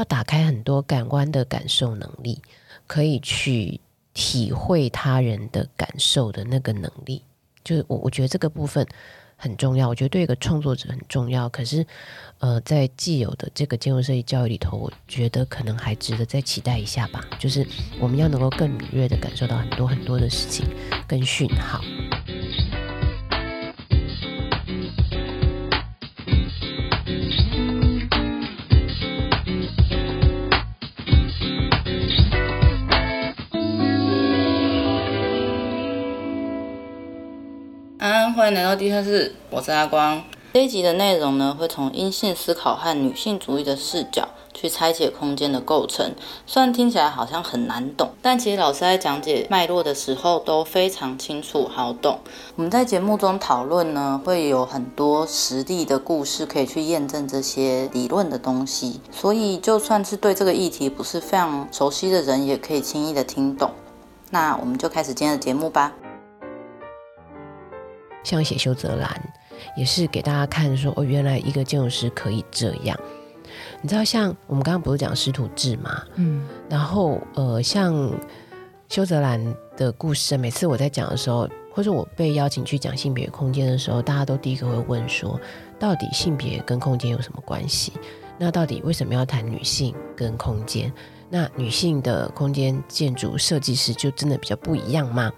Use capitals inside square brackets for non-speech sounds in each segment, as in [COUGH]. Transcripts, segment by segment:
要打开很多感官的感受能力，可以去体会他人的感受的那个能力。就是我我觉得这个部分很重要，我觉得对一个创作者很重要。可是，呃，在既有的这个建筑设计教育里头，我觉得可能还值得再期待一下吧。就是我们要能够更敏锐地感受到很多很多的事情跟讯号。迎来到地下室，我是阿光。这一集的内容呢，会从阴性思考和女性主义的视角去拆解空间的构成。虽然听起来好像很难懂，但其实老师在讲解脉络的时候都非常清楚好懂。我们在节目中讨论呢，会有很多实例的故事可以去验证这些理论的东西，所以就算是对这个议题不是非常熟悉的人，也可以轻易的听懂。那我们就开始今天的节目吧。像写修泽兰，也是给大家看说哦，原来一个建筑师可以这样。你知道，像我们刚刚不是讲师徒制嘛？嗯，然后呃，像修泽兰的故事，每次我在讲的时候，或者我被邀请去讲性别空间的时候，大家都第一个会问说，到底性别跟空间有什么关系？那到底为什么要谈女性跟空间？那女性的空间建筑设计师就真的比较不一样吗？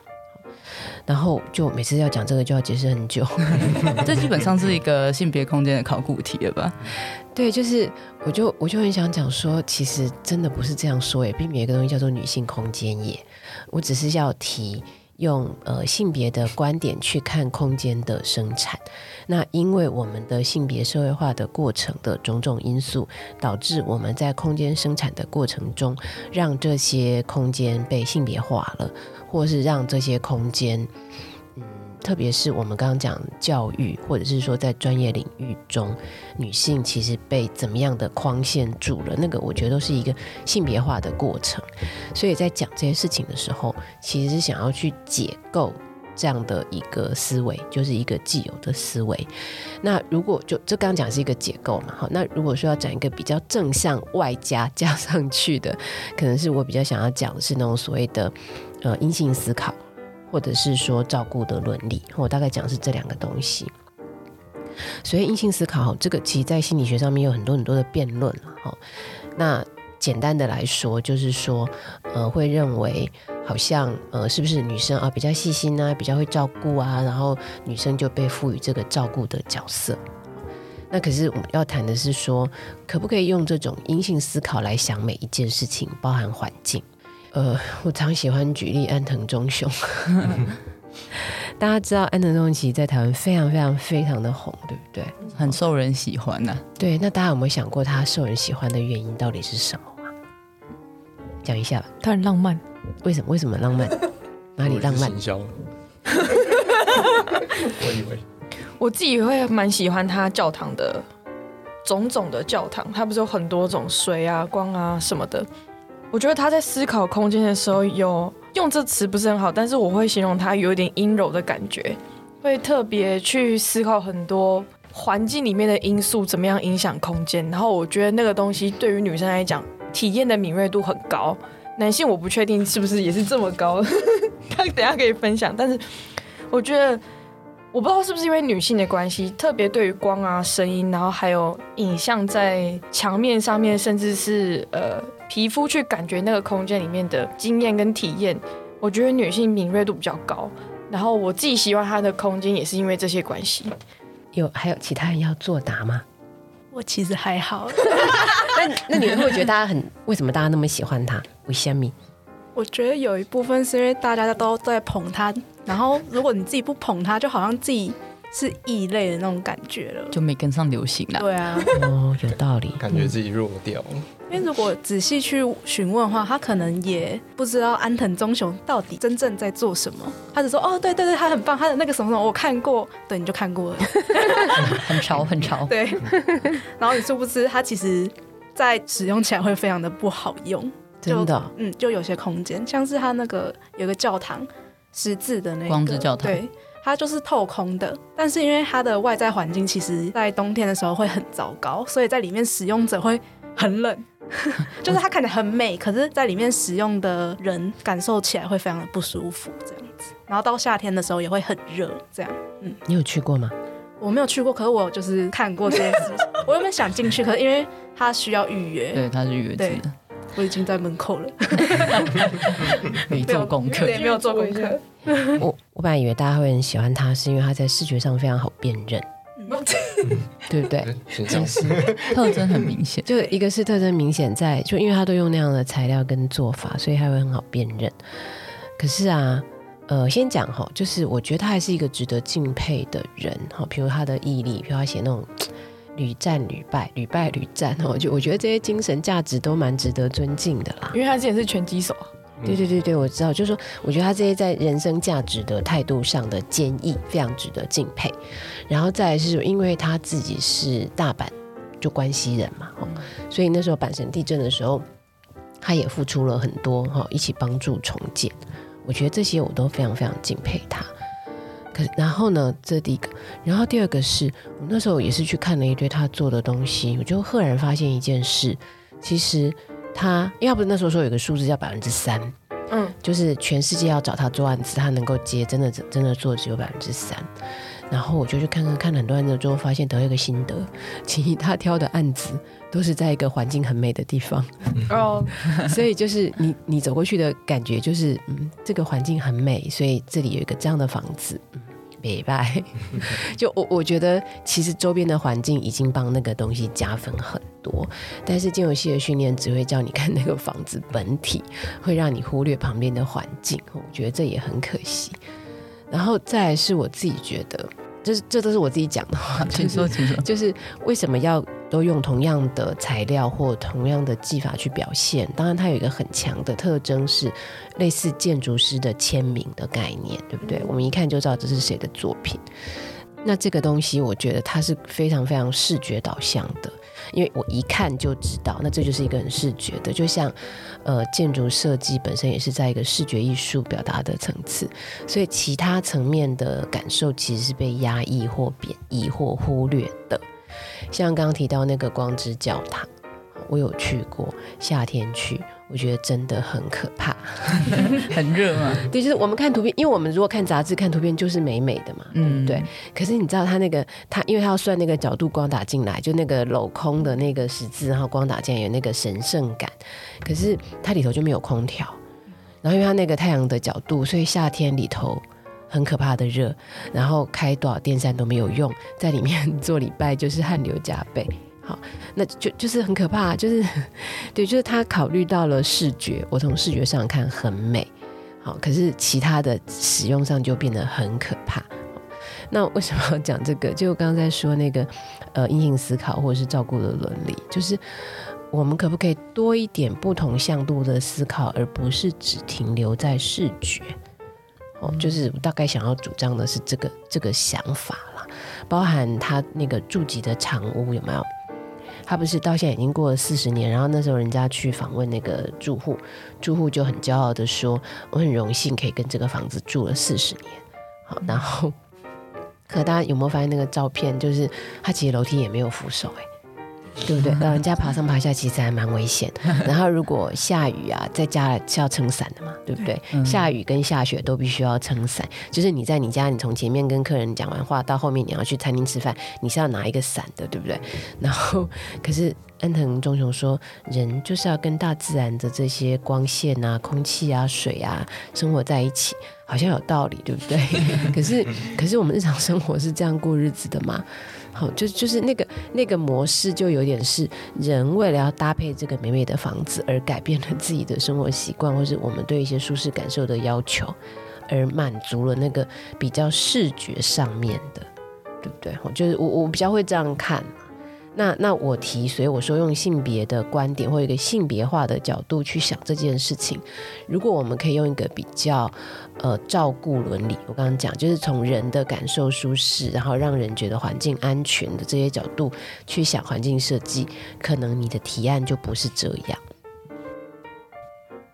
然后就每次要讲这个就要解释很久，[LAUGHS] 这基本上是一个性别空间的考古题了吧？[LAUGHS] 对，就是我就我就很想讲说，其实真的不是这样说也，并没有一个东西叫做女性空间耶。我只是要提用呃性别的观点去看空间的生产。那因为我们的性别社会化的过程的种种因素，导致我们在空间生产的过程中，让这些空间被性别化了。或是让这些空间，特别是我们刚刚讲教育，或者是说在专业领域中，女性其实被怎么样的框限住了？那个我觉得都是一个性别化的过程。所以在讲这些事情的时候，其实是想要去解构这样的一个思维，就是一个既有的思维。那如果就这刚刚讲是一个解构嘛，好，那如果说要讲一个比较正向外加加上去的，可能是我比较想要讲的是那种所谓的。呃，阴性思考，或者是说照顾的伦理，我大概讲是这两个东西。所以阴性思考，这个其实在心理学上面有很多很多的辩论。哈，那简单的来说，就是说，呃，会认为好像呃，是不是女生啊比较细心啊，比较会照顾啊，然后女生就被赋予这个照顾的角色。那可是我们要谈的是说，可不可以用这种阴性思考来想每一件事情，包含环境。呃，我常喜欢举例安藤忠雄。[LAUGHS] 大家知道安藤忠雄其实在台湾非常非常非常的红，对不对？很受人喜欢呐、啊。对，那大家有没有想过他受人喜欢的原因到底是什么啊？讲一下吧。他很浪漫。为什么？为什么浪漫？[LAUGHS] 哪里浪漫？[LAUGHS] 我以为。我自己会蛮喜欢他教堂的种种的教堂，他不是有很多种水啊、光啊什么的。我觉得他在思考空间的时候，有用这词不是很好，但是我会形容他有一点阴柔的感觉，会特别去思考很多环境里面的因素怎么样影响空间。然后我觉得那个东西对于女生来讲，体验的敏锐度很高，男性我不确定是不是也是这么高，他等下可以分享。但是我觉得，我不知道是不是因为女性的关系，特别对于光啊、声音，然后还有影像在墙面上面，甚至是呃。皮肤去感觉那个空间里面的经验跟体验，我觉得女性敏锐度比较高。然后我自己喜欢她的空间，也是因为这些关系。有还有其他人要作答吗？我其实还好。[LAUGHS] 那那你会不会觉得大家很为什么大家那么喜欢她？为什么？我觉得有一部分是因为大家都在捧她，然后如果你自己不捧她，就好像自己。是异类的那种感觉了，就没跟上流行了。对啊，哦，有道理，感觉自己弱掉。因为如果仔细去询问的话，他可能也不知道安藤忠雄到底真正在做什么。他只说哦，对对对，他很棒，他的那个什么什么我看过，对，你就看过了，很 [LAUGHS] 潮很潮。[LAUGHS] 对，然后你殊不知他其实，在使用起来会非常的不好用，真的。嗯，就有些空间，像是他那个有个教堂十字的那个光之教堂，对。它就是透空的，但是因为它的外在环境其实，在冬天的时候会很糟糕，所以在里面使用者会很冷，[LAUGHS] 就是它看起来很美，可是在里面使用的人感受起来会非常的不舒服，这样子。然后到夏天的时候也会很热，这样。嗯，你有去过吗？我没有去过，可是我就是看过这件事情。[LAUGHS] 我有没有想进去？可是因为它需要预约，对，它是预约制的。我已经在门口了，[LAUGHS] 没做功课，对，没有做功课。我我本来以为大家会很喜欢他，是因为他在视觉上非常好辨认，嗯、对不对？就是特征很明显，就一个是特征明显在，就因为他都用那样的材料跟做法，所以他会很好辨认。可是啊，呃，先讲哈，就是我觉得他还是一个值得敬佩的人哈，比如他的毅力，比如他写那种。屡战屡败，屡败屡战哦，就我觉得这些精神价值都蛮值得尊敬的啦。因为他之前是拳击手啊。对对对对，我知道，就是说，我觉得他这些在人生价值的态度上的坚毅，非常值得敬佩。然后再来是因为他自己是大阪就关西人嘛，哦，所以那时候阪神地震的时候，他也付出了很多哈，一起帮助重建。我觉得这些我都非常非常敬佩他。可然后呢，这第一个，然后第二个是我那时候也是去看了一堆他做的东西，我就赫然发现一件事，其实他要不是那时候说有个数字叫百分之三，嗯，就是全世界要找他做案子，他能够接，真的真的做只有百分之三。然后我就去看看看很多案子之后，发现得了一个心得，其实他挑的案子都是在一个环境很美的地方 [LAUGHS] 哦，所以就是你你走过去的感觉就是，嗯，这个环境很美，所以这里有一个这样的房子，嗯，明白？[LAUGHS] 就我我觉得其实周边的环境已经帮那个东西加分很多，但是金融系的训练只会叫你看那个房子本体，会让你忽略旁边的环境，我觉得这也很可惜。然后再来是我自己觉得。这这都是我自己讲的话，[LAUGHS] 请说，请说。就是为什么要都用同样的材料或同样的技法去表现？当然，它有一个很强的特征是类似建筑师的签名的概念，对不对？我们一看就知道这是谁的作品。那这个东西，我觉得它是非常非常视觉导向的。因为我一看就知道，那这就是一个很视觉的，就像，呃，建筑设计本身也是在一个视觉艺术表达的层次，所以其他层面的感受其实是被压抑或贬义或忽略的。像刚刚提到那个光之教堂，我有去过，夏天去。我觉得真的很可怕，[LAUGHS] 很热嘛。对，就是我们看图片，因为我们如果看杂志看图片就是美美的嘛，嗯，对。可是你知道他那个，他因为他要算那个角度，光打进来，就那个镂空的那个十字，然后光打进来有那个神圣感。可是它里头就没有空调，然后因为它那个太阳的角度，所以夏天里头很可怕的热，然后开多少电扇都没有用，在里面 [LAUGHS] 做礼拜就是汗流浃背。好，那就就是很可怕，就是对，就是他考虑到了视觉，我从视觉上看很美，好，可是其他的使用上就变得很可怕。那为什么要讲这个？就刚刚在说那个呃，阴性思考或者是照顾的伦理，就是我们可不可以多一点不同向度的思考，而不是只停留在视觉？哦，就是大概想要主张的是这个这个想法啦，包含他那个住籍的长屋有没有？他不是到现在已经过了四十年，然后那时候人家去访问那个住户，住户就很骄傲的说：“我很荣幸可以跟这个房子住了四十年。”好，然后，[LAUGHS] 可大家有没有发现那个照片？就是他其实楼梯也没有扶手，哎。对不对？老人家爬上爬下其实还蛮危险。[LAUGHS] 然后如果下雨啊，在家是要撑伞的嘛，对不对？嗯、下雨跟下雪都必须要撑伞。就是你在你家，你从前面跟客人讲完话，到后面你要去餐厅吃饭，你是要拿一个伞的，对不对？然后，可是安藤忠雄说，人就是要跟大自然的这些光线啊、空气啊、水啊生活在一起，好像有道理，对不对？[LAUGHS] 可是，[LAUGHS] 可是我们日常生活是这样过日子的吗？好，就就是那个那个模式，就有点是人为了要搭配这个美美的房子而改变了自己的生活习惯，或是我们对一些舒适感受的要求，而满足了那个比较视觉上面的，对不对？我就是我我比较会这样看。那那我提，所以我说用性别的观点或一个性别化的角度去想这件事情。如果我们可以用一个比较呃照顾伦理，我刚刚讲就是从人的感受舒适，然后让人觉得环境安全的这些角度去想环境设计，可能你的提案就不是这样。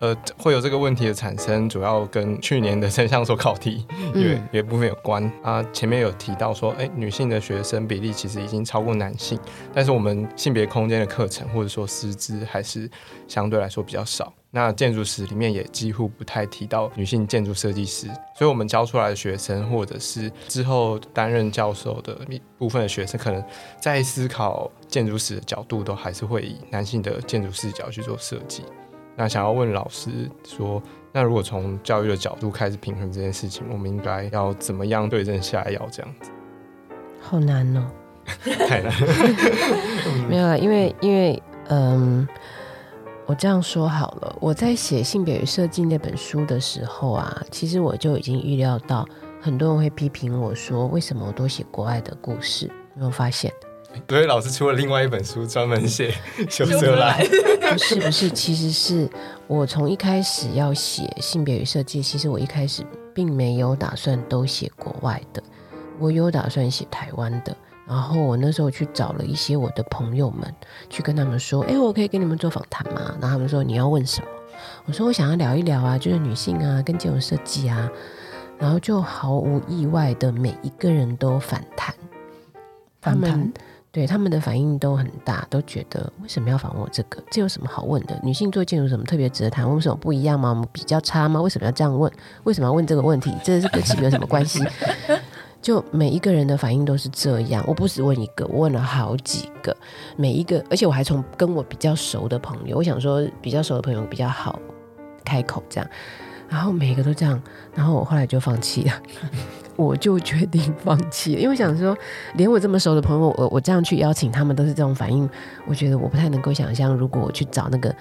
呃，会有这个问题的产生，主要跟去年的真相所考题有有一部分有关啊。前面有提到说，哎，女性的学生比例其实已经超过男性，但是我们性别空间的课程或者说师资还是相对来说比较少。那建筑史里面也几乎不太提到女性建筑设计师，所以我们教出来的学生或者是之后担任教授的一部分的学生，可能在思考建筑史的角度，都还是会以男性的建筑视角去做设计。那想要问老师说，那如果从教育的角度开始平衡这件事情，我们应该要怎么样对症下药？这样子，好难哦，太难。[LAUGHS] 没有啊，因为因为嗯，我这样说好了，我在写性别与设计那本书的时候啊，其实我就已经预料到很多人会批评我说，为什么我都写国外的故事？有没有发现？所以老师出了另外一本书，专门写 [LAUGHS] 修泽兰。不是不是，其实是我从一开始要写性别与设计，其实我一开始并没有打算都写国外的，我有打算写台湾的。然后我那时候去找了一些我的朋友们，去跟他们说：“哎，我可以跟你们做访谈吗？”然后他们说：“你要问什么？”我说：“我想要聊一聊啊，就是女性啊，跟建筑设计啊。”然后就毫无意外的，每一个人都反弹，他们。对他们的反应都很大，都觉得为什么要访问我这个？这有什么好问的？女性做建筑什么特别值得谈？为什么不一样吗？我们比较差吗？为什么要这样问？为什么要问这个问题？这是跟性别有什么关系？[LAUGHS] 就每一个人的反应都是这样。我不只问一个，我问了好几个，每一个，而且我还从跟我比较熟的朋友，我想说比较熟的朋友比较好开口这样，然后每一个都这样，然后我后来就放弃了。[LAUGHS] 我就决定放弃了，因为我想说，连我这么熟的朋友，我我这样去邀请他们都是这种反应，我觉得我不太能够想象，如果我去找那个，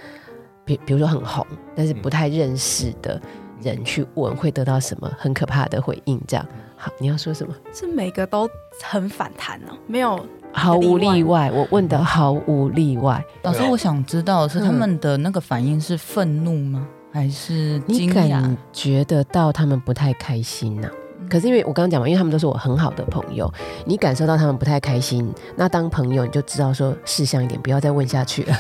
比比如说很红，但是不太认识的人去问，会得到什么很可怕的回应。这样，好，你要说什么？是每个都很反弹哦，没有毫无例外。我问的毫无例外。老师，我想知道的是他们的那个反应是愤怒吗？还是惊讶？你感觉得到他们不太开心呢、啊？可是因为我刚刚讲嘛，因为他们都是我很好的朋友，你感受到他们不太开心，那当朋友你就知道说事项一点，不要再问下去了。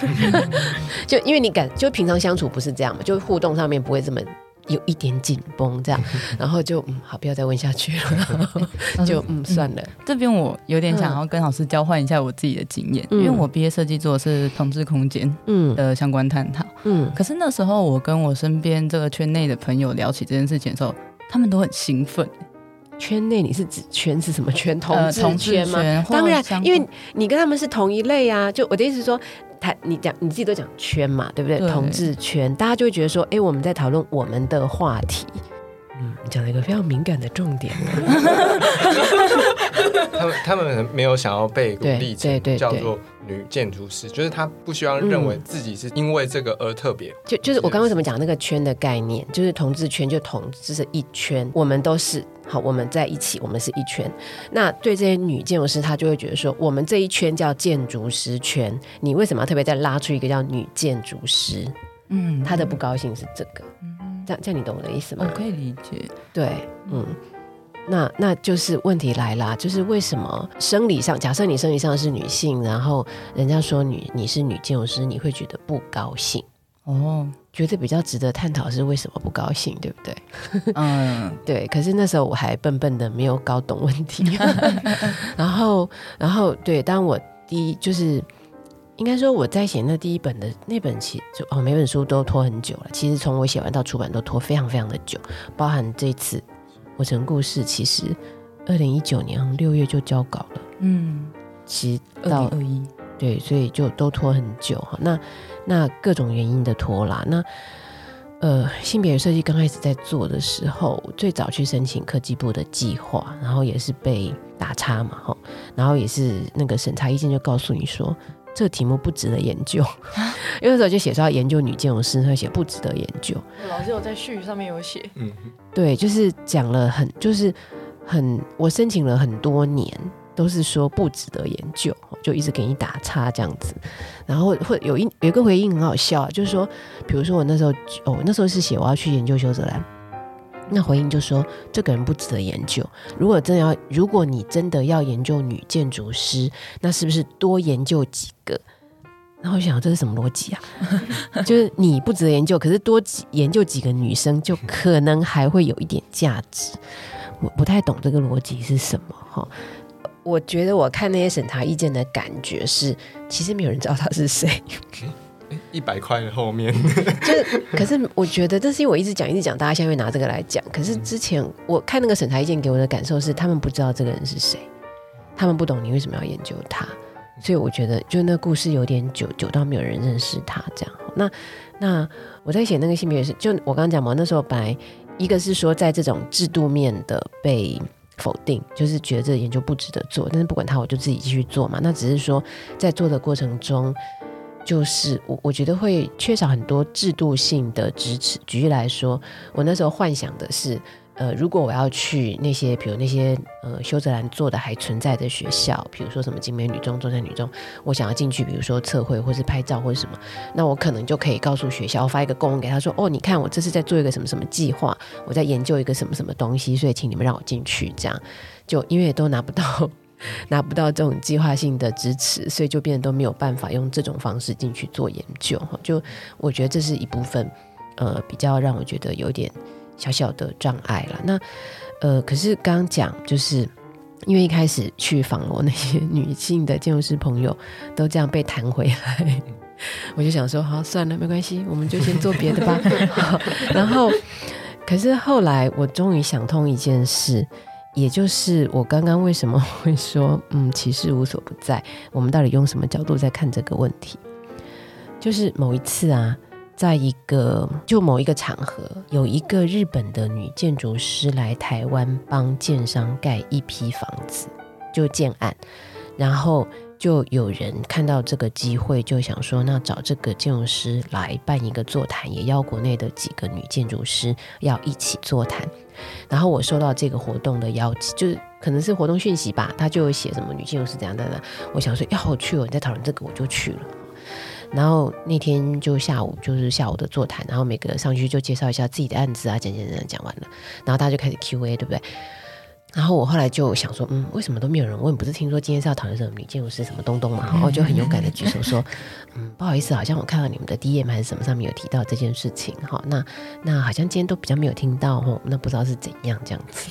[LAUGHS] 就因为你感，就平常相处不是这样嘛，就互动上面不会这么有一点紧绷这样，[LAUGHS] 然后就嗯好，不要再问下去了，[LAUGHS] 就嗯算了。这边我有点想要跟老师交换一下我自己的经验，嗯、因为我毕业设计做的是同志空间嗯。的相关探讨，嗯，可是那时候我跟我身边这个圈内的朋友聊起这件事情的时候，他们都很兴奋。圈内你是指圈是什么圈？同志圈吗？呃、当然，因为你跟他们是同一类啊。就我的意思是说，他你讲你自己都讲圈嘛，对不对？对同志圈，大家就会觉得说，哎，我们在讨论我们的话题。嗯，你讲了一个非常敏感的重点。[LAUGHS] 他们他们没有想要被鼓励成叫做女建筑师，就是她不希望认为自己是因为这个而特别。就就是我刚刚为什么讲那个圈的概念，就是同志圈就同志是一圈，我们都是好，我们在一起，我们是一圈。那对这些女建筑师，她就会觉得说，我们这一圈叫建筑师圈，你为什么要特别再拉出一个叫女建筑师？嗯，她的不高兴是这个。嗯，这样这样你懂我的意思吗？我可以理解。对，嗯。那那就是问题来啦，就是为什么生理上，假设你生理上是女性，然后人家说你你是女建筑师，你会觉得不高兴哦？觉得比较值得探讨是为什么不高兴，对不对？[LAUGHS] 嗯，对。可是那时候我还笨笨的，没有搞懂问题。[LAUGHS] 然后，然后对，当我第一就是应该说我在写那第一本的那本其实就哦，每本书都拖很久了。其实从我写完到出版都拖非常非常的久，包含这次。火城故事其实二零一九年六月就交稿了，嗯，其实到二一对，所以就都拖很久哈。那那各种原因的拖拉，那呃性别设计刚开始在做的时候，最早去申请科技部的计划，然后也是被打叉嘛哈，然后也是那个审查意见就告诉你说。这个题目不值得研究，[LAUGHS] 因为那时候就写说要研究女建筑师，他写不值得研究。老师有在序上面有写，嗯，对，就是讲了很，就是很，我申请了很多年，都是说不值得研究，就一直给你打叉这样子。然后会有一有一个回应很好笑啊，就是说，比如说我那时候，哦，那时候是写我要去研究修泽兰。那回应就说这个人不值得研究。如果真的要，如果你真的要研究女建筑师，那是不是多研究几个然后我想这是什么逻辑啊？[LAUGHS] 就是你不值得研究，可是多研究几个女生就可能还会有一点价值。我不太懂这个逻辑是什么哈。我觉得我看那些审查意见的感觉是，其实没有人知道他是谁。一百块的后面，[LAUGHS] 就是，可是我觉得这是因为我一直讲一直讲，大家现在会拿这个来讲。可是之前我看那个审查意见给我的感受是，他们不知道这个人是谁，他们不懂你为什么要研究他。所以我觉得，就那个故事有点久，久到没有人认识他这样。那那我在写那个性别也是，就我刚刚讲嘛，那时候本来一个是说在这种制度面的被否定，就是觉得这研究不值得做。但是不管他，我就自己继续做嘛。那只是说在做的过程中，就是我我觉得会缺少很多制度性的支持。举例来说，我那时候幻想的是。呃，如果我要去那些，比如那些呃，修泽兰做的还存在的学校，比如说什么精美女中、中山女中，我想要进去，比如说测绘或是拍照或者什么，那我可能就可以告诉学校，我发一个公文给他说，哦，你看我这是在做一个什么什么计划，我在研究一个什么什么东西，所以请你们让我进去。这样就因为都拿不到拿不到这种计划性的支持，所以就变得都没有办法用这种方式进去做研究。就我觉得这是一部分，呃，比较让我觉得有点。小小的障碍了，那呃，可是刚讲就是因为一开始去访罗那些女性的建筑师朋友都这样被弹回来，我就想说好算了，没关系，我们就先做别的吧。[LAUGHS] 然后，可是后来我终于想通一件事，也就是我刚刚为什么会说嗯，歧视无所不在，我们到底用什么角度在看这个问题？就是某一次啊。在一个就某一个场合，有一个日本的女建筑师来台湾帮建商盖一批房子，就建案，然后就有人看到这个机会，就想说，那找这个建筑师来办一个座谈，也邀国内的几个女建筑师要一起座谈。然后我收到这个活动的邀请，就是可能是活动讯息吧，他就写什么女建筑师怎样怎样。我想说，要我去哦，你在讨论这个，我就去了。然后那天就下午就是下午的座谈，然后每个上去就介绍一下自己的案子啊，讲讲讲讲完了，然后大家就开始 Q&A，对不对？然后我后来就想说，嗯，为什么都没有人问？不是听说今天是要讨论什么女建筑师什么东东嘛？然就很勇敢的 [LAUGHS] 举手说，嗯，不好意思，好像我看到你们的 DM 还是什么上面有提到这件事情，哈，那那好像今天都比较没有听到，哦，那不知道是怎样这样子，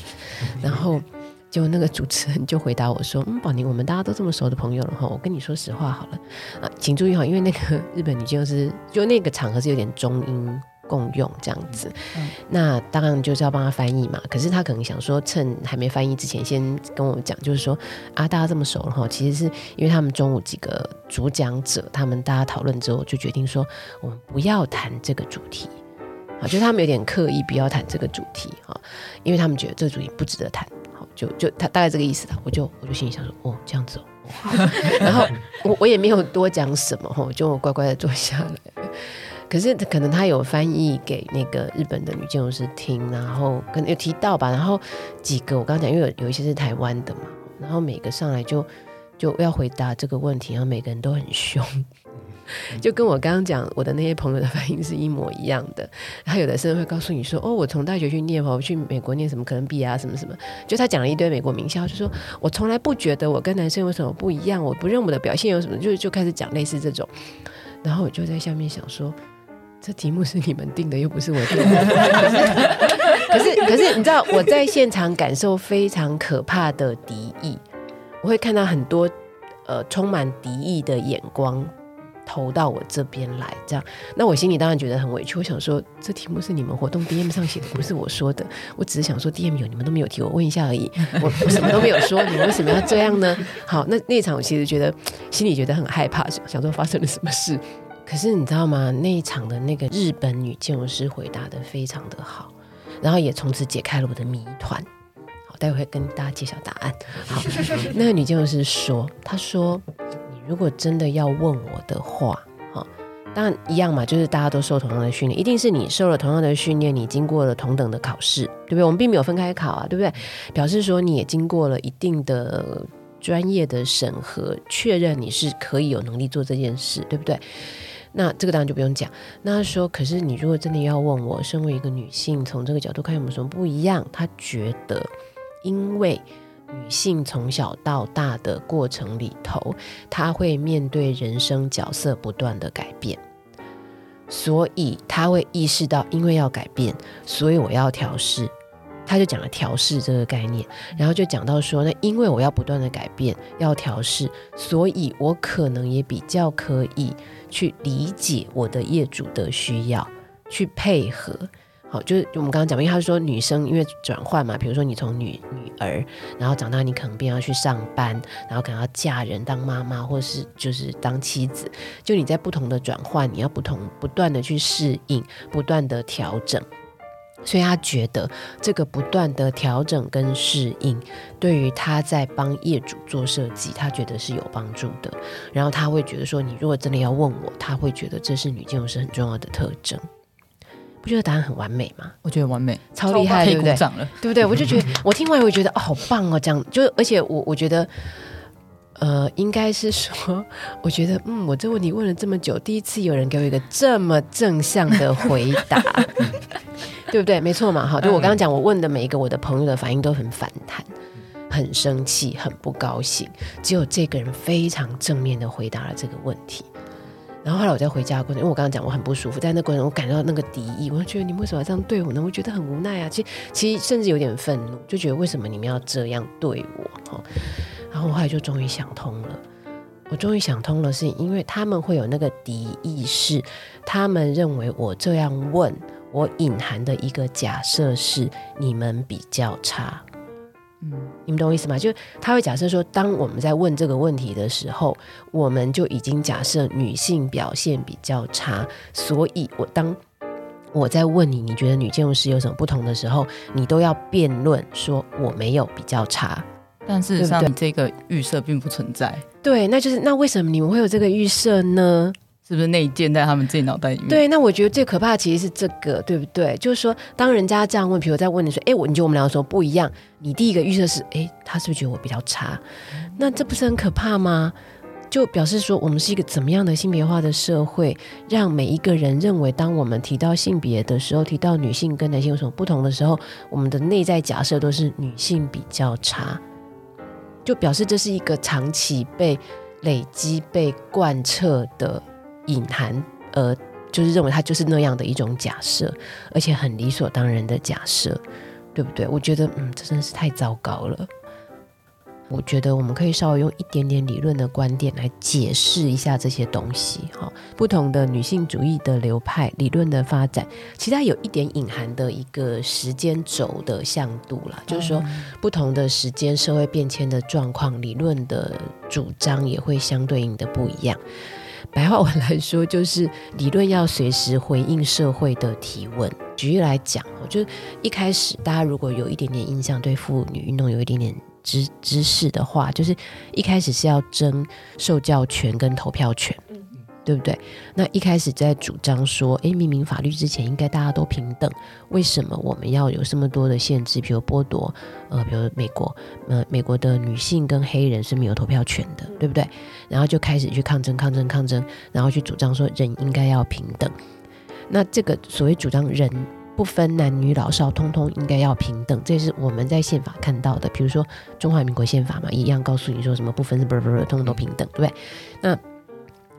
然后。就那个主持人就回答我说：“嗯，宝宁，我们大家都这么熟的朋友了哈，我跟你说实话好了啊，请注意哈，因为那个日本女建筑师就那个场合是有点中英共用这样子，嗯、那当然就是要帮他翻译嘛。可是他可能想说，趁还没翻译之前，先跟我讲，就是说啊，大家这么熟了哈，其实是因为他们中午几个主讲者，他们大家讨论之后就决定说，我们不要谈这个主题啊，就是他们有点刻意不要谈这个主题哈，因为他们觉得这个主题不值得谈。”好就就他大概这个意思的，我就我就心里想说，哦，这样子哦，[LAUGHS] 然后我我也没有多讲什么哈，就我乖乖的坐下来。可是可能他有翻译给那个日本的女建筑师听，然后可能有提到吧，然后几个我刚刚讲，因为有有一些是台湾的嘛，然后每个上来就就要回答这个问题，然后每个人都很凶。[LAUGHS] 就跟我刚刚讲我的那些朋友的反应是一模一样的。他有的时候会告诉你说：“哦，我从大学去念，我去美国念什么哥伦比亚什么什么。”就他讲了一堆美国名校，就说：“我从来不觉得我跟男生有什么不一样，我不认我的表现有什么。”就就开始讲类似这种。然后我就在下面想说：“这题目是你们定的，又不是我定的。[LAUGHS] 可是”可是你知道我在现场感受非常可怕的敌意，我会看到很多呃充满敌意的眼光。投到我这边来，这样，那我心里当然觉得很委屈。我想说，这题目是你们活动 DM 上写的，不是我说的。我只是想说，DM 有你们都没有提，我问一下而已。我 [LAUGHS] 我什么都没有说，你们为什么要这样呢？好，那那场我其实觉得心里觉得很害怕，想想说发生了什么事。可是你知道吗？那一场的那个日本女建筑师回答的非常的好，然后也从此解开了我的谜团。好，待会会跟大家揭晓答案。好，[LAUGHS] 那个女建筑师说，她说你。如果真的要问我的话，哈，当然一样嘛，就是大家都受同样的训练，一定是你受了同样的训练，你经过了同等的考试，对不对？我们并没有分开考啊，对不对？表示说你也经过了一定的专业的审核，确认你是可以有能力做这件事，对不对？那这个当然就不用讲。那他说，可是你如果真的要问我，身为一个女性，从这个角度看有没有什么不一样？他觉得，因为。女性从小到大的过程里头，她会面对人生角色不断的改变，所以她会意识到，因为要改变，所以我要调试。他就讲了调试这个概念，然后就讲到说，那因为我要不断的改变，要调试，所以我可能也比较可以去理解我的业主的需要，去配合。好，就是我们刚刚讲，因为他说女生因为转换嘛，比如说你从女女儿，然后长大你可能便要去上班，然后可能要嫁人当妈妈，或是就是当妻子，就你在不同的转换，你要不同不断的去适应，不断的调整。所以他觉得这个不断的调整跟适应，对于他在帮业主做设计，他觉得是有帮助的。然后他会觉得说，你如果真的要问我，他会觉得这是女建筑师很重要的特征。不觉得答案很完美吗？我觉得完美，超厉害，对不对？[LAUGHS] 对不对？我就觉得，我听完我觉得哦，好棒哦，这样就而且我我觉得，呃，应该是说，我觉得嗯，我这问题问了这么久，第一次有人给我一个这么正向的回答。[LAUGHS] 对不对？没错嘛，哈！就我刚刚讲，我问的每一个我的朋友的反应都很反弹，很生气，很不高兴。只有这个人非常正面的回答了这个问题。然后后来我在回家的过程，因为我刚刚讲我很不舒服，在那过程我感到那个敌意，我就觉得你们为什么要这样对我呢？我觉得很无奈啊。其实其实甚至有点愤怒，就觉得为什么你们要这样对我？哈！然后我后来就终于想通了，我终于想通了，是因为他们会有那个敌意识，他们认为我这样问。我隐含的一个假设是你们比较差，嗯，你们懂我意思吗？就他会假设说，当我们在问这个问题的时候，我们就已经假设女性表现比较差，所以我当我在问你，你觉得女建筑师有什么不同的时候，你都要辩论说我没有比较差，但事实上对对这个预设并不存在。对，那就是那为什么你们会有这个预设呢？是不是内建在他们自己脑袋里面？对，那我觉得最可怕的其实是这个，对不对？就是说，当人家这样问，比如在问你说：“哎，我你觉得我们两个说不一样？”你第一个预设是：“哎，他是不是觉得我比较差？”那这不是很可怕吗？就表示说，我们是一个怎么样的性别化的社会，让每一个人认为，当我们提到性别的时候，提到女性跟男性有什么不同的时候，我们的内在假设都是女性比较差，就表示这是一个长期被累积、被贯彻的。隐含，而，就是认为它就是那样的一种假设，而且很理所当然的假设，对不对？我觉得，嗯，这真的是太糟糕了。我觉得我们可以稍微用一点点理论的观点来解释一下这些东西。哈，不同的女性主义的流派理论的发展，其实它有一点隐含的一个时间轴的向度啦，就是说，不同的时间社会变迁的状况，理论的主张也会相对应的不一样。白话文来说，就是理论要随时回应社会的提问。举例来讲，就是一开始大家如果有一点点印象，对妇女运动有一点点知知识的话，就是一开始是要争受教权跟投票权。对不对？那一开始在主张说，诶，明明法律之前应该大家都平等，为什么我们要有这么多的限制？比如剥夺，呃，比如美国，呃，美国的女性跟黑人是没有投票权的，对不对？然后就开始去抗争，抗争，抗争，然后去主张说人应该要平等。那这个所谓主张人不分男女老少，通通应该要平等，这是我们在宪法看到的。比如说中华民国宪法嘛，一样告诉你说什么不分是不不不，通通都平等，对不对？那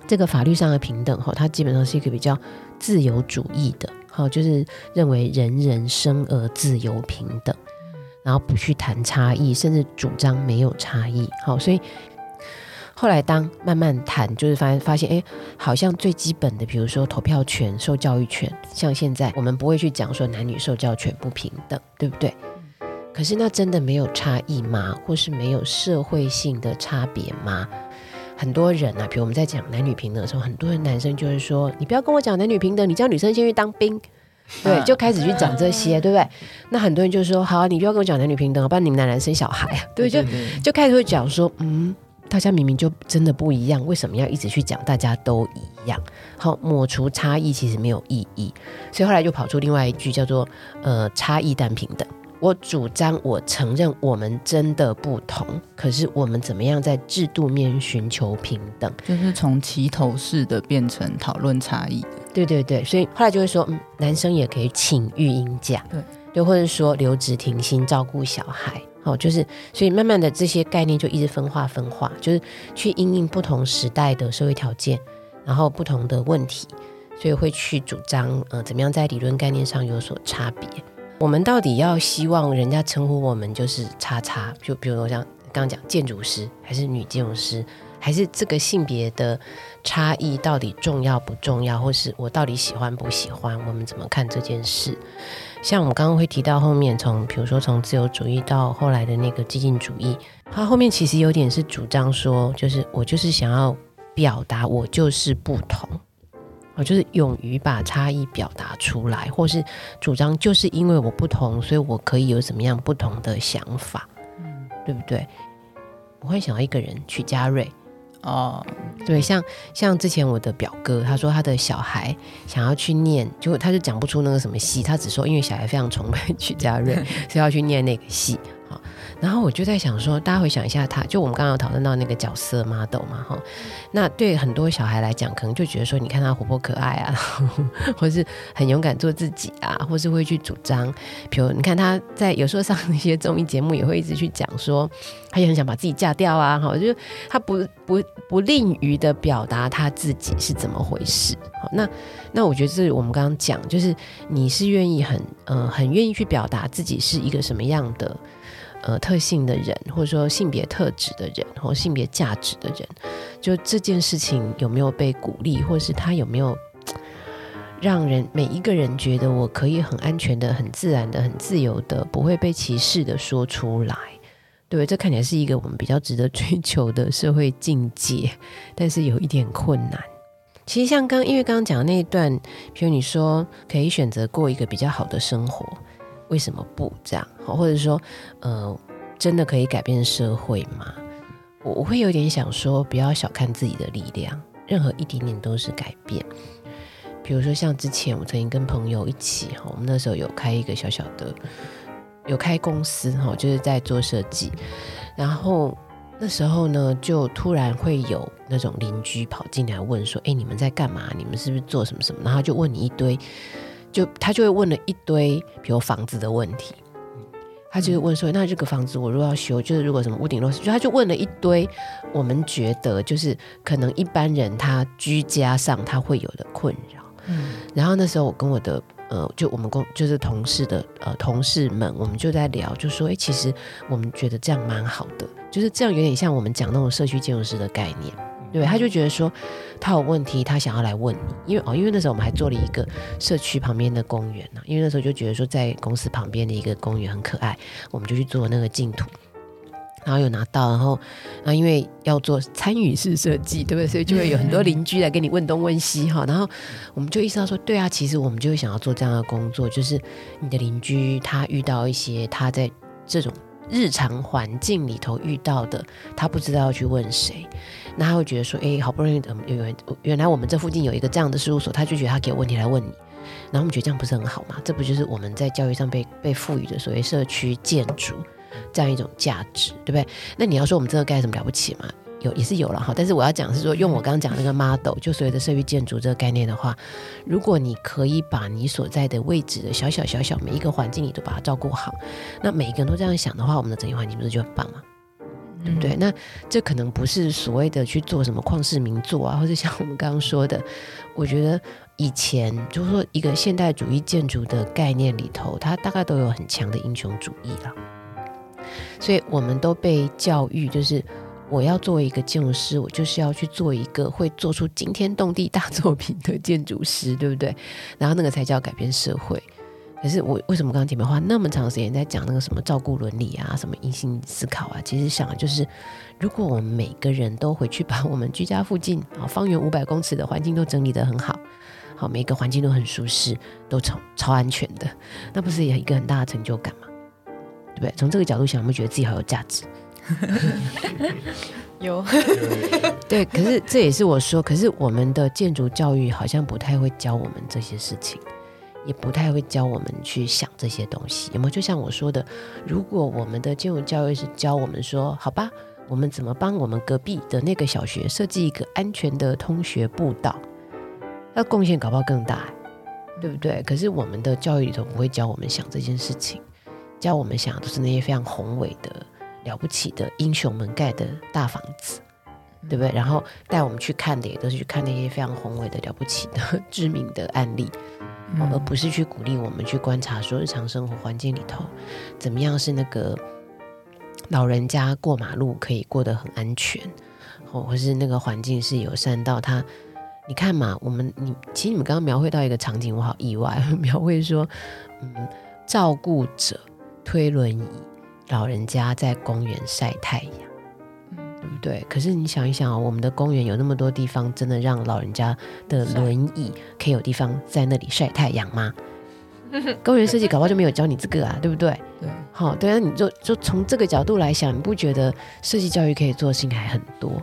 这个法律上的平等，哈，它基本上是一个比较自由主义的，哈，就是认为人人生而自由平等，然后不去谈差异，甚至主张没有差异，好，所以后来当慢慢谈，就是发现发现，哎，好像最基本的，比如说投票权、受教育权，像现在我们不会去讲说男女受教权不平等，对不对？可是那真的没有差异吗？或是没有社会性的差别吗？很多人啊，比如我们在讲男女平等的时候，很多人男生就是说：“你不要跟我讲男女平等，你叫女生先去当兵。”对，就开始去讲这些，对不对？那很多人就说：“好啊，你不要跟我讲男女平等，不然你们男男生小孩啊。”对，就就开始会讲说：“嗯，大家明明就真的不一样，为什么要一直去讲大家都一样？好，抹除差异其实没有意义。”所以后来就跑出另外一句叫做：“呃，差异但平等。”我主张，我承认我们真的不同，可是我们怎么样在制度面寻求平等？就是从齐头式的变成讨论差异的。对对对，所以后来就会说，嗯，男生也可以请育婴假，对，对，或者说留职停薪照顾小孩。哦，就是所以慢慢的这些概念就一直分化分化，就是去因应不同时代的社会条件，然后不同的问题，所以会去主张呃怎么样在理论概念上有所差别。我们到底要希望人家称呼我们就是叉叉，就比如像刚刚讲建筑师，还是女建筑师，还是这个性别的差异到底重要不重要，或是我到底喜欢不喜欢？我们怎么看这件事？像我们刚刚会提到后面，从比如说从自由主义到后来的那个激进主义，它后面其实有点是主张说，就是我就是想要表达我就是不同。我就是勇于把差异表达出来，或是主张就是因为我不同，所以我可以有怎么样不同的想法，嗯，对不对？我会想要一个人去嘉瑞哦，对，像像之前我的表哥，他说他的小孩想要去念，就他就讲不出那个什么戏，他只说因为小孩非常崇拜 [LAUGHS] 曲家瑞，[LAUGHS] 所以要去念那个系。然后我就在想说，大家回想一下他，就我们刚刚有讨论到那个角色 model 嘛，哈，那对很多小孩来讲，可能就觉得说，你看他活泼可爱啊，[LAUGHS] 或是很勇敢做自己啊，或是会去主张，比如你看他在有时候上那些综艺节目，也会一直去讲说，他也很想把自己嫁掉啊，哈，就他不不不吝于的表达他自己是怎么回事，好，那那我觉得是我们刚刚讲，就是你是愿意很呃很愿意去表达自己是一个什么样的。呃，特性的人，或者说性别特质的人，或性别价值的人，就这件事情有没有被鼓励，或是他有没有让人每一个人觉得我可以很安全的、很自然的、很自由的，不会被歧视的说出来？对，这看起来是一个我们比较值得追求的社会境界，但是有一点困难。其实像刚，因为刚刚讲的那一段，比如你说可以选择过一个比较好的生活。为什么不这样？或者说，呃，真的可以改变社会吗？我我会有点想说，不要小看自己的力量，任何一点点都是改变。比如说，像之前我曾经跟朋友一起哈，我们那时候有开一个小小的，有开公司哈，就是在做设计。然后那时候呢，就突然会有那种邻居跑进来问说：“哎，你们在干嘛？你们是不是做什么什么？”然后就问你一堆。就他就会问了一堆，比如房子的问题，他就会问说：“那这个房子我如果要修，就是如果什么屋顶漏水，就他就问了一堆，我们觉得就是可能一般人他居家上他会有的困扰。”嗯，然后那时候我跟我的呃，就我们公就是同事的呃同事们，我们就在聊，就说：“哎，其实我们觉得这样蛮好的，就是这样有点像我们讲那种社区建筑师的概念。”对，他就觉得说他有问题，他想要来问你，因为哦，因为那时候我们还做了一个社区旁边的公园呢，因为那时候就觉得说在公司旁边的一个公园很可爱，我们就去做那个净土，然后有拿到，然后然后因为要做参与式设计，对不对？所以就会有很多邻居来跟你问东问西哈，然后我们就意识到说，对啊，其实我们就会想要做这样的工作，就是你的邻居他遇到一些他在这种。日常环境里头遇到的，他不知道要去问谁，那他会觉得说，哎，好不容易有原原来我们这附近有一个这样的事务所，他就觉得他给问题来问你，然后我们觉得这样不是很好吗？这不就是我们在教育上被被赋予的所谓社区建筑这样一种价值，对不对？那你要说我们这个盖什么了不起吗？有也是有了哈，但是我要讲是说，用我刚刚讲那个 model，就所谓的社区建筑这个概念的话，如果你可以把你所在的位置的小小小小每一个环境你都把它照顾好，那每一个人都这样想的话，我们的整体环境不是就很棒吗？嗯、对不对？那这可能不是所谓的去做什么旷世名作啊，或者像我们刚刚说的，我觉得以前就是说一个现代主义建筑的概念里头，它大概都有很强的英雄主义了，所以我们都被教育就是。我要做一个建筑师，我就是要去做一个会做出惊天动地大作品的建筑师，对不对？[LAUGHS] 然后那个才叫改变社会。可是我为什么刚刚前面花那么长时间在讲那个什么照顾伦理啊，什么隐性思考啊？其实想的就是，如果我们每个人都回去把我们居家附近啊，方圆五百公尺的环境都整理得很好，好，每个环境都很舒适，都超超安全的，那不是也一个很大的成就感吗？对不对？从这个角度想，我们觉得自己好有价值。[LAUGHS] 有 [LAUGHS] 对，可是这也是我说，可是我们的建筑教育好像不太会教我们这些事情，也不太会教我们去想这些东西。有没有？就像我说的，如果我们的建筑教育是教我们说，好吧，我们怎么帮我们隔壁的那个小学设计一个安全的通学步道，那贡献搞不好更大，对不对？可是我们的教育里头不会教我们想这件事情。教我们想的都是那些非常宏伟的、了不起的英雄们盖的大房子，对不对？然后带我们去看的也都是去看那些非常宏伟的、了不起的、[LAUGHS] 知名的案例，嗯、而不是去鼓励我们去观察说日常生活环境里头怎么样是那个老人家过马路可以过得很安全，或或是那个环境是友善到他。你看嘛，我们你其实你们刚刚描绘到一个场景，我好意外，[LAUGHS] 描绘说，嗯，照顾者推轮椅，老人家在公园晒太阳，嗯，对不对？可是你想一想哦，我们的公园有那么多地方，真的让老人家的轮椅可以有地方在那里晒太阳吗？[LAUGHS] 公园设计搞不好就没有教你这个啊，对不对？对，好，对啊，你就就从这个角度来想，你不觉得设计教育可以做的事情还很多？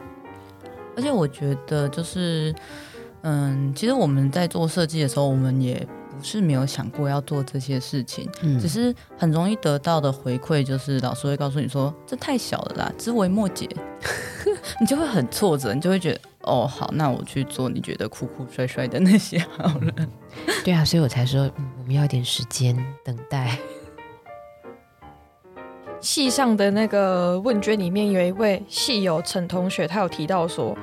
而且我觉得就是。嗯，其实我们在做设计的时候，我们也不是没有想过要做这些事情，嗯，只是很容易得到的回馈就是老师会告诉你说，这太小了啦，枝微末节，[LAUGHS] 你就会很挫折，你就会觉得哦，好，那我去做你觉得酷酷帅帅的那些好了。对啊，所以我才说，嗯，我们要一点时间等待。[LAUGHS] 系上的那个问卷里面有一位系友陈同学，他有提到说，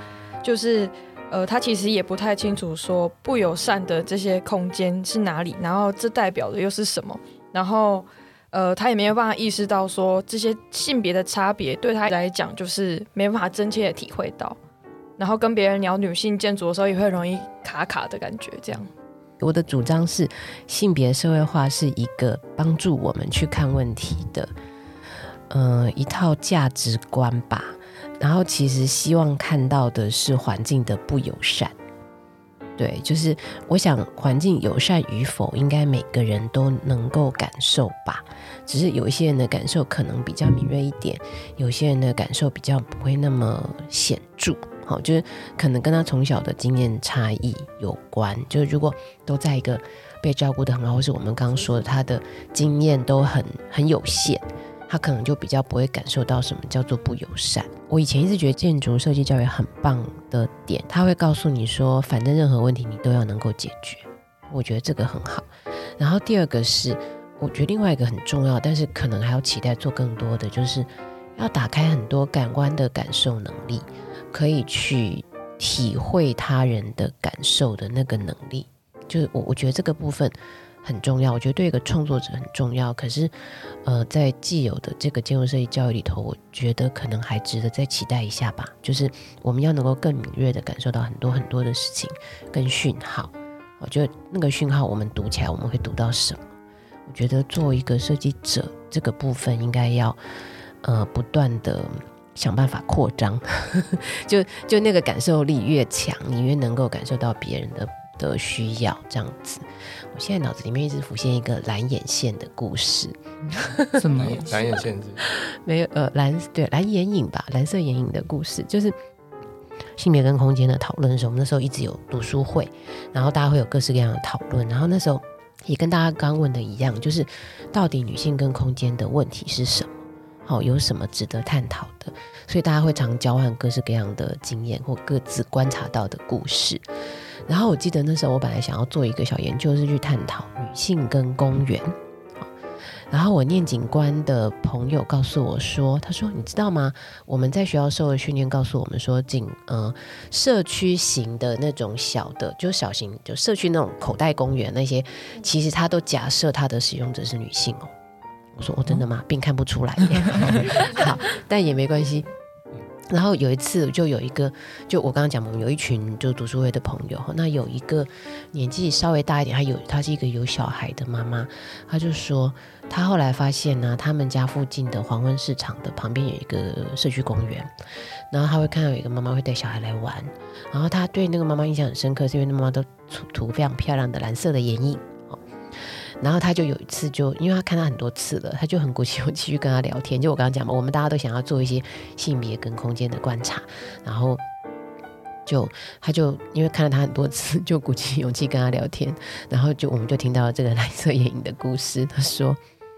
就是。呃，他其实也不太清楚说不友善的这些空间是哪里，然后这代表的又是什么，然后呃，他也没有办法意识到说这些性别的差别对他来讲就是没办法真切的体会到，然后跟别人聊女性建筑的时候也会容易卡卡的感觉。这样，我的主张是性别社会化是一个帮助我们去看问题的，呃，一套价值观吧。然后其实希望看到的是环境的不友善，对，就是我想环境友善与否，应该每个人都能够感受吧。只是有一些人的感受可能比较敏锐一点，有些人的感受比较不会那么显著。好，就是可能跟他从小的经验差异有关。就是如果都在一个被照顾得很好，或是我们刚刚说的他的经验都很很有限。他可能就比较不会感受到什么叫做不友善。我以前一直觉得建筑设计教育很棒的点，他会告诉你说，反正任何问题你都要能够解决。我觉得这个很好。然后第二个是，我觉得另外一个很重要，但是可能还要期待做更多的，就是要打开很多感官的感受能力，可以去体会他人的感受的那个能力。就是我我觉得这个部分。很重要，我觉得对一个创作者很重要。可是，呃，在既有的这个建筑设计教育里头，我觉得可能还值得再期待一下吧。就是我们要能够更敏锐地感受到很多很多的事情跟讯号。我觉得那个讯号，我们读起来我们会读到什么？我觉得作为一个设计者，这个部分应该要呃不断地想办法扩张。[LAUGHS] 就就那个感受力越强，你越能够感受到别人的。的需要这样子，我现在脑子里面一直浮现一个蓝眼线的故事。[LAUGHS] 什么蓝眼线是？[LAUGHS] 没有呃蓝对蓝眼影吧，蓝色眼影的故事，就是性别跟空间的讨论的时候，我们那时候一直有读书会，然后大家会有各式各样的讨论，然后那时候也跟大家刚问的一样，就是到底女性跟空间的问题是什么？好，有什么值得探讨的？所以大家会常交换各式各样的经验或各自观察到的故事。然后我记得那时候我本来想要做一个小研究，是去探讨女性跟公园。然后我念景观的朋友告诉我说：“他说你知道吗？我们在学校受的训练告诉我们说，景呃社区型的那种小的，就小型就社区那种口袋公园那些，其实他都假设它的使用者是女性哦。”我说：“我、哦、真的吗？并看不出来。[LAUGHS] ”好，但也没关系。然后有一次，就有一个，就我刚刚讲，我们有一群就读书会的朋友，那有一个年纪稍微大一点，她有她是一个有小孩的妈妈，她就说，她后来发现呢、他们家附近的黄昏市场的旁边有一个社区公园，然后她会看到有一个妈妈会带小孩来玩，然后她对那个妈妈印象很深刻，是因为那妈妈都涂涂非常漂亮的蓝色的眼影。然后他就有一次就，因为他看他很多次了，他就很鼓起勇气去跟他聊天。就我刚刚讲嘛，我们大家都想要做一些性别跟空间的观察，然后就他就因为看了他很多次，就鼓起勇气跟他聊天。然后就 [LAUGHS] 我们就听到了这个蓝色眼影的故事。他说，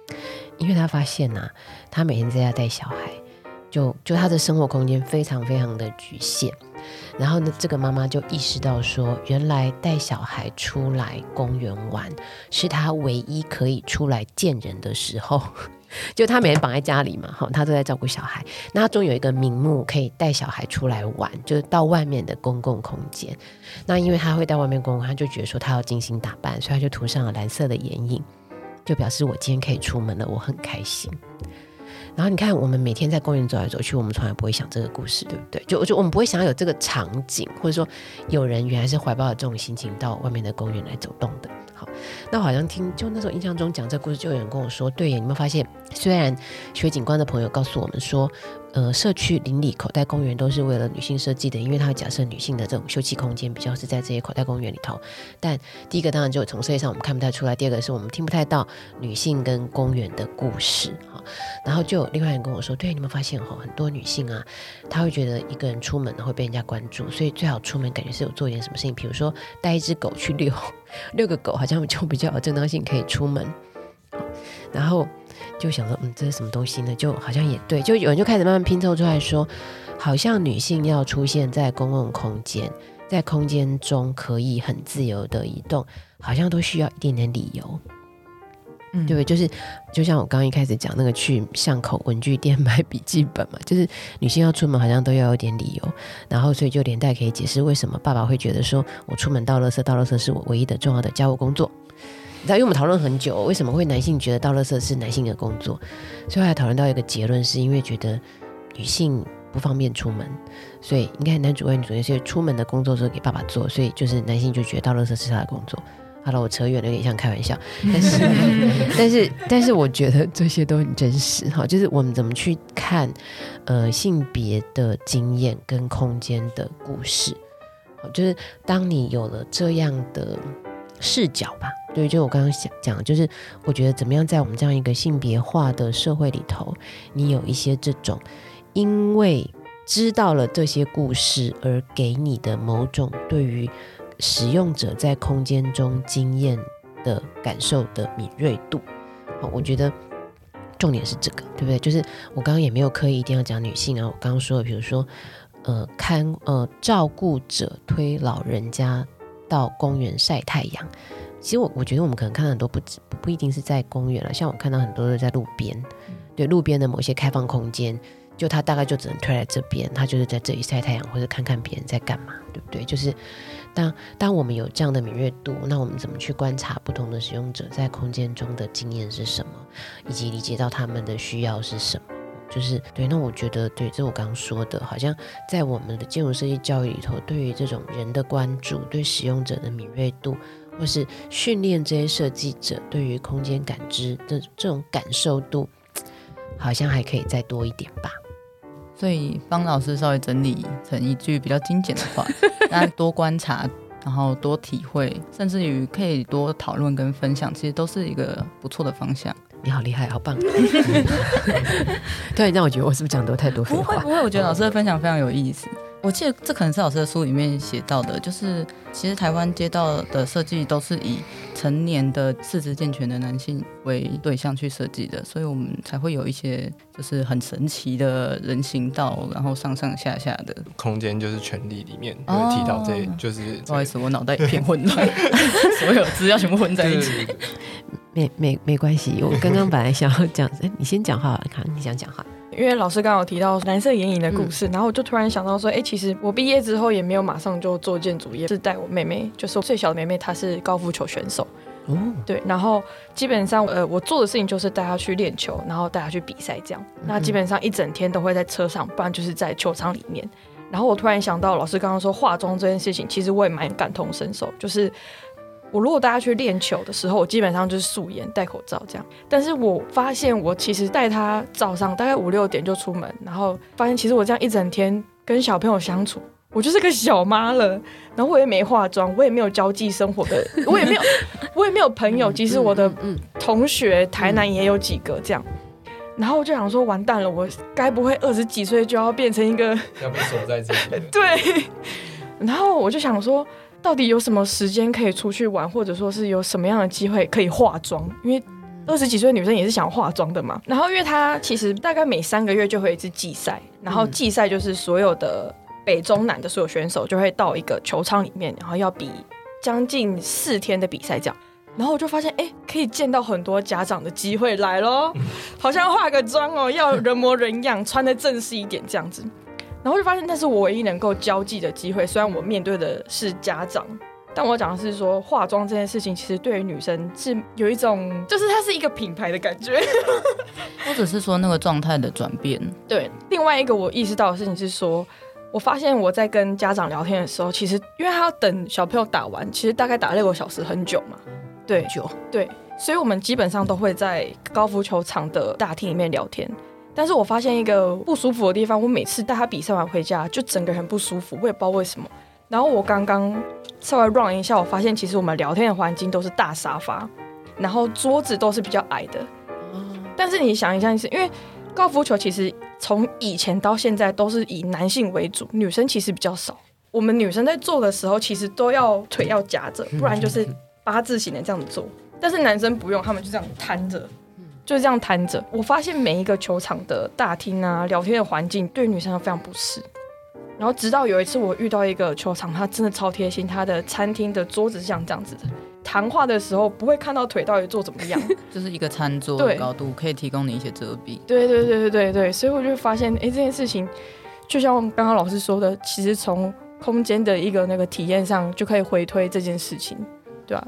[LAUGHS] 因为他发现呐、他每天在家带小孩，就就他的生活空间非常非常的局限。然后呢，这个妈妈就意识到说，原来带小孩出来公园玩，是她唯一可以出来见人的时候。[LAUGHS] 就他每天绑在家里嘛，哈，他都在照顾小孩。那他终有一个名目可以带小孩出来玩，就是到外面的公共空间。那因为他会到外面公共，他就觉得说他要精心打扮，所以他就涂上了蓝色的眼影，就表示我今天可以出门了，我很开心。然后你看，我们每天在公园走来走去，我们从来不会想这个故事，对不对？就我就我们不会想要有这个场景，或者说有人原来是怀抱着这种心情到外面的公园来走动的。好，那好像听就那时候印象中讲这个故事，就有人跟我说，对耶，你有没有发现，虽然学景观的朋友告诉我们说。呃，社区邻里口袋公园都是为了女性设计的，因为它会假设女性的这种休憩空间比较是在这些口袋公园里头。但第一个当然就从设计上我们看不太出来，第二个是我们听不太到女性跟公园的故事哈。然后就有另外人跟我说，对，你们发现哈，很多女性啊，她会觉得一个人出门会被人家关注，所以最好出门感觉是有做一点什么事情，比如说带一只狗去遛，[LAUGHS] 遛个狗好像就比较有正当性可以出门。然后。就想说，嗯，这是什么东西呢？就好像也对，就有人就开始慢慢拼凑出来说，好像女性要出现在公共空间，在空间中可以很自由的移动，好像都需要一点点理由，嗯，对不对？就是就像我刚刚一开始讲那个去巷口文具店买笔记本嘛，[LAUGHS] 就是女性要出门好像都要有点理由，然后所以就连带可以解释为什么爸爸会觉得说我出门倒垃圾，倒垃圾是我唯一的重要的家务工作。你知道，因为我们讨论很久，为什么会男性觉得倒垃圾是男性的工作？所以还讨论到一个结论，是因为觉得女性不方便出门，所以应该男主外女主内，所以出门的工作是给爸爸做，所以就是男性就觉得倒垃圾是他的工作。好了，我扯远了，有点像开玩笑，[LAUGHS] 但是但是但是我觉得这些都很真实哈，就是我们怎么去看呃性别的经验跟空间的故事，好，就是当你有了这样的视角吧。对，就我刚刚想讲，就是我觉得怎么样在我们这样一个性别化的社会里头，你有一些这种因为知道了这些故事而给你的某种对于使用者在空间中经验的感受的敏锐度。好，我觉得重点是这个，对不对？就是我刚刚也没有刻意一定要讲女性啊，我刚刚说的，比如说呃，看呃，照顾者推老人家到公园晒太阳。其实我我觉得我们可能看到很多不不不一定是在公园了，像我看到很多都在路边，对路边的某些开放空间，就他大概就只能推来这边，他就是在这里晒太阳或者看看别人在干嘛，对不对？就是当当我们有这样的敏锐度，那我们怎么去观察不同的使用者在空间中的经验是什么，以及理解到他们的需要是什么？就是对，那我觉得对，这我刚刚说的，好像在我们的建筑设计教育里头，对于这种人的关注，对使用者的敏锐度。或是训练这些设计者对于空间感知的这种感受度，好像还可以再多一点吧。所以方老师稍微整理成一句比较精简的话，大家多观察，然后多体会，甚至于可以多讨论跟分享，其实都是一个不错的方向。你好厉害，好棒！[LAUGHS] 对，让我觉得我是不是讲的太多废话？不会不会，我觉得老师的分享非常有意思。我记得这可能是老师的书里面写到的，就是其实台湾街道的设计都是以成年的四肢健全的男性为对象去设计的，所以我们才会有一些就是很神奇的人行道，然后上上下下的空间，就是权力里面有提到这，哦、就是不好意思，我脑袋一片混乱，[LAUGHS] 所有资料全部混在一起。没没没关系，我刚刚本来想要讲，哎，你先讲话，看你想讲话。因为老师刚刚有提到蓝色眼影的故事，嗯、然后我就突然想到说，哎，其实我毕业之后也没有马上就做建筑业，是带我妹妹，就是我最小的妹妹，她是高尔夫球选手，哦，对，然后基本上呃，我做的事情就是带她去练球，然后带她去比赛这样，那基本上一整天都会在车上，不然就是在球场里面。然后我突然想到，老师刚刚说化妆这件事情，其实我也蛮感同身受，就是。我如果大家去练球的时候，我基本上就是素颜戴口罩这样。但是我发现我其实带他早上大概五六点就出门，然后发现其实我这样一整天跟小朋友相处，我就是个小妈了。然后我也没化妆，我也没有交际生活的，我也没有，[LAUGHS] 我也没有朋友。即使我的同学台南也有几个这样。然后我就想说，完蛋了，我该不会二十几岁就要变成一个要被锁在这里？[LAUGHS] 对。然后我就想说。到底有什么时间可以出去玩，或者说是有什么样的机会可以化妆？因为二十几岁的女生也是想化妆的嘛。然后，因为她其实大概每三个月就会一次季赛，然后季赛就是所有的北中南的所有选手就会到一个球场里面，然后要比将近四天的比赛这样。然后我就发现，哎，可以见到很多家长的机会来咯，好像化个妆哦，要人模人样，穿的正式一点这样子。然后就发现那是我唯一能够交际的机会，虽然我面对的是家长，但我讲的是说化妆这件事情，其实对于女生是有一种，[LAUGHS] 就是它是一个品牌的感觉，或者是说那个状态的转变。对，另外一个我意识到的事情是说。我发现我在跟家长聊天的时候，其实因为他要等小朋友打完，其实大概打六个小时很久嘛，对，久，对，所以我们基本上都会在高尔夫球场的大厅里面聊天。但是我发现一个不舒服的地方，我每次带他比赛完回家，就整个人不舒服，我也不知道为什么。然后我刚刚稍微 run 一下，我发现其实我们聊天的环境都是大沙发，然后桌子都是比较矮的。但是你想一下，是因为高尔夫球其实。从以前到现在都是以男性为主，女生其实比较少。我们女生在做的时候，其实都要腿要夹着，不然就是八字形的这样子做。但是男生不用，他们就这样摊着，就是这样摊着。我发现每一个球场的大厅啊，聊天的环境对女生都非常不适。然后直到有一次我遇到一个球场，他真的超贴心，他的餐厅的桌子是像这样子的。谈话的时候不会看到腿到底做怎么样，[LAUGHS] 就是一个餐桌的高度可以提供你一些遮蔽。对对对对对对，所以我就发现，哎，这件事情就像刚刚老师说的，其实从空间的一个那个体验上就可以回推这件事情，对吧？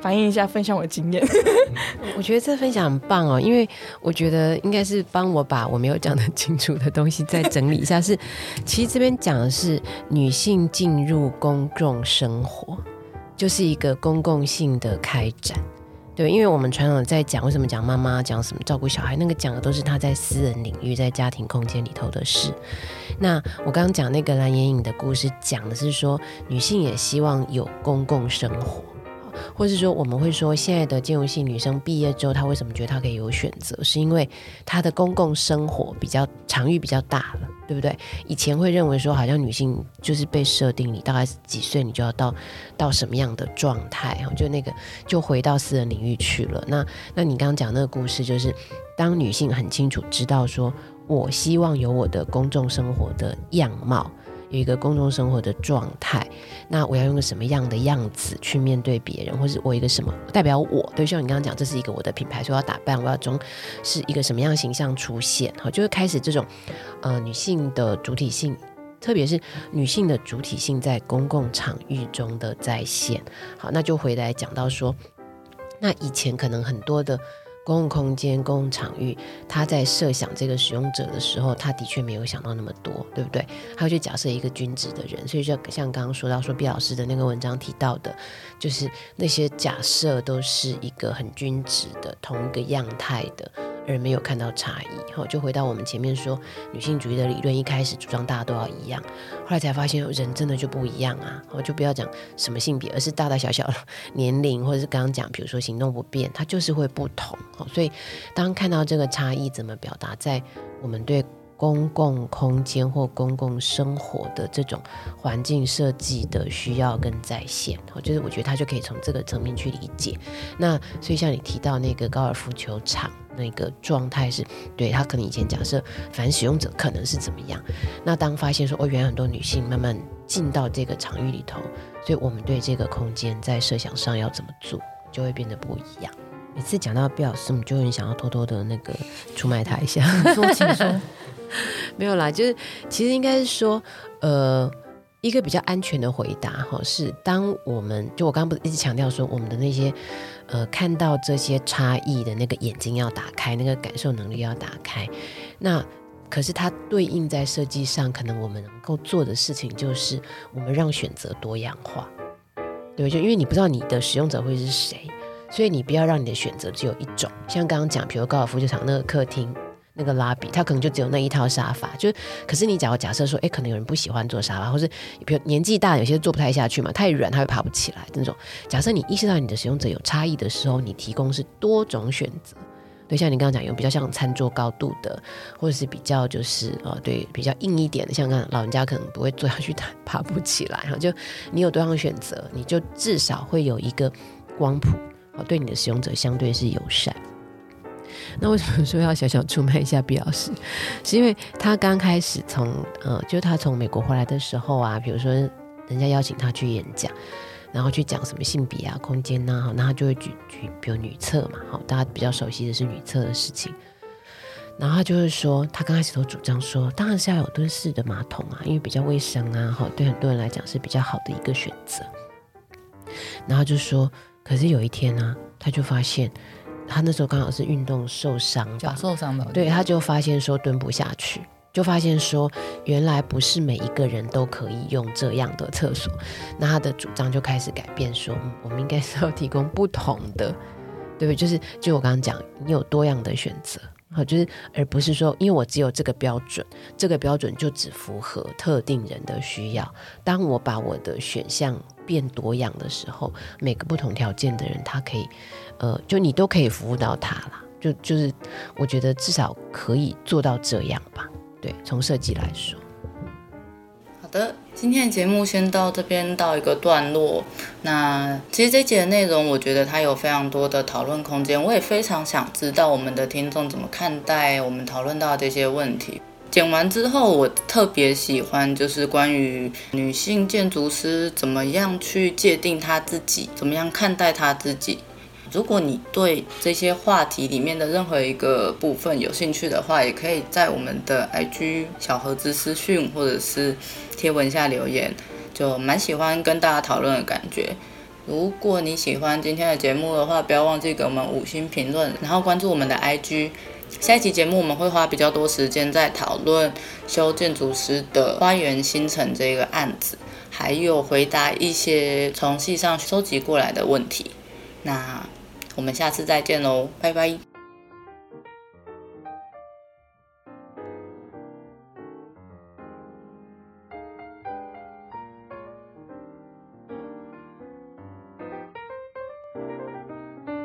反映一下，分享我的经验。[LAUGHS] 我觉得这分享很棒哦，因为我觉得应该是帮我把我没有讲得清楚的东西再整理一下。是，其实这边讲的是女性进入公众生活。就是一个公共性的开展，对，因为我们传统在讲为什么讲妈妈讲什么照顾小孩，那个讲的都是她在私人领域，在家庭空间里头的事。那我刚刚讲那个蓝眼影的故事，讲的是说女性也希望有公共生活。或是说，我们会说，现在的金融系女生毕业之后，她为什么觉得她可以有选择？是因为她的公共生活比较场域比较大了，对不对？以前会认为说，好像女性就是被设定，你大概几岁你就要到到什么样的状态，就那个就回到私人领域去了。那那你刚刚讲那个故事，就是当女性很清楚知道说，我希望有我的公众生活的样貌。有一个公众生活的状态，那我要用个什么样的样子去面对别人，或是我一个什么代表我？对，像你刚刚讲，这是一个我的品牌，说要打扮，我要中是一个什么样形象出现？好，就会开始这种呃女性的主体性，特别是女性的主体性在公共场域中的再现。好，那就回来讲到说，那以前可能很多的。公共空间、公共场域，他在设想这个使用者的时候，他的确没有想到那么多，对不对？他会去假设一个均值的人，所以就像刚刚说到说毕老师的那个文章提到的，就是那些假设都是一个很均值的、同一个样态的。人没有看到差异，好，就回到我们前面说女性主义的理论，一开始主张大家都要一样，后来才发现人真的就不一样啊，好就不要讲什么性别，而是大大小小 [LAUGHS] 年龄，或者是刚刚讲，比如说行动不便，它就是会不同，好，所以当看到这个差异怎么表达在我们对公共空间或公共生活的这种环境设计的需要跟在现，我，就是我觉得他就可以从这个层面去理解。那所以像你提到那个高尔夫球场那个状态是，对他可能以前假设反使用者可能是怎么样，那当发现说哦，原来很多女性慢慢进到这个场域里头，所以我们对这个空间在设想上要怎么做，就会变得不一样。每次讲到毕老师，我们就很想要偷偷的那个出卖他一下，说请说。[LAUGHS] 没有啦，就是其实应该是说，呃，一个比较安全的回答哈，是当我们就我刚刚不是一直强调说，我们的那些呃看到这些差异的那个眼睛要打开，那个感受能力要打开。那可是它对应在设计上，可能我们能够做的事情就是，我们让选择多样化，对对？就因为你不知道你的使用者会是谁，所以你不要让你的选择只有一种。像刚刚讲，比如高尔夫球场那个客厅。那个拉比，他可能就只有那一套沙发，就可是你假如假设说，哎，可能有人不喜欢坐沙发，或是比如年纪大，有些坐不太下去嘛，太软他会爬不起来那种。假设你意识到你的使用者有差异的时候，你提供是多种选择，对，像你刚刚讲有比较像餐桌高度的，或者是比较就是呃对比较硬一点的，像刚老人家可能不会坐下去，[LAUGHS] 他爬不起来哈，就你有多样选择，你就至少会有一个光谱，哦，对你的使用者相对是友善。那为什么说要小小出卖一下毕老师？是因为他刚开始从呃，就他从美国回来的时候啊，比如说人家邀请他去演讲，然后去讲什么性别啊、空间呐，哈，那他就会举举，比如女厕嘛，好，大家比较熟悉的是女厕的事情。然后他就会说，他刚开始都主张说，当然是要有蹲式的马桶啊，因为比较卫生啊，哈，对很多人来讲是比较好的一个选择。然后就说，可是有一天呢、他就发现，他那时候刚好是运动受伤，脚受伤了，对，他就发现说蹲不下去，就发现说，原来不是每一个人都可以用这样的厕所。那他的主张就开始改变说，说我们应该是要提供不同的，对不对？就是就我刚刚讲，你有多样的选择。好，就是而不是说，因为我只有这个标准，这个标准就只符合特定人的需要。当我把我的选项变多样的时候，每个不同条件的人，他可以，呃，就你都可以服务到他啦。就就是，我觉得至少可以做到这样吧。对，从设计来说。好的，今天的节目先到这边到一个段落。那其实这节的内容，我觉得它有非常多的讨论空间。我也非常想知道我们的听众怎么看待我们讨论到的这些问题。剪完之后，我特别喜欢就是关于女性建筑师怎么样去界定她自己，怎么样看待她自己。如果你对这些话题里面的任何一个部分有兴趣的话，也可以在我们的 IG 小盒子私讯或者是贴文下留言，就蛮喜欢跟大家讨论的感觉。如果你喜欢今天的节目的话，不要忘记给我们五星评论，然后关注我们的 IG。下一期节目我们会花比较多时间在讨论修建筑师的花园新城这个案子，还有回答一些从系上收集过来的问题。那。我们下次再见喽，拜拜。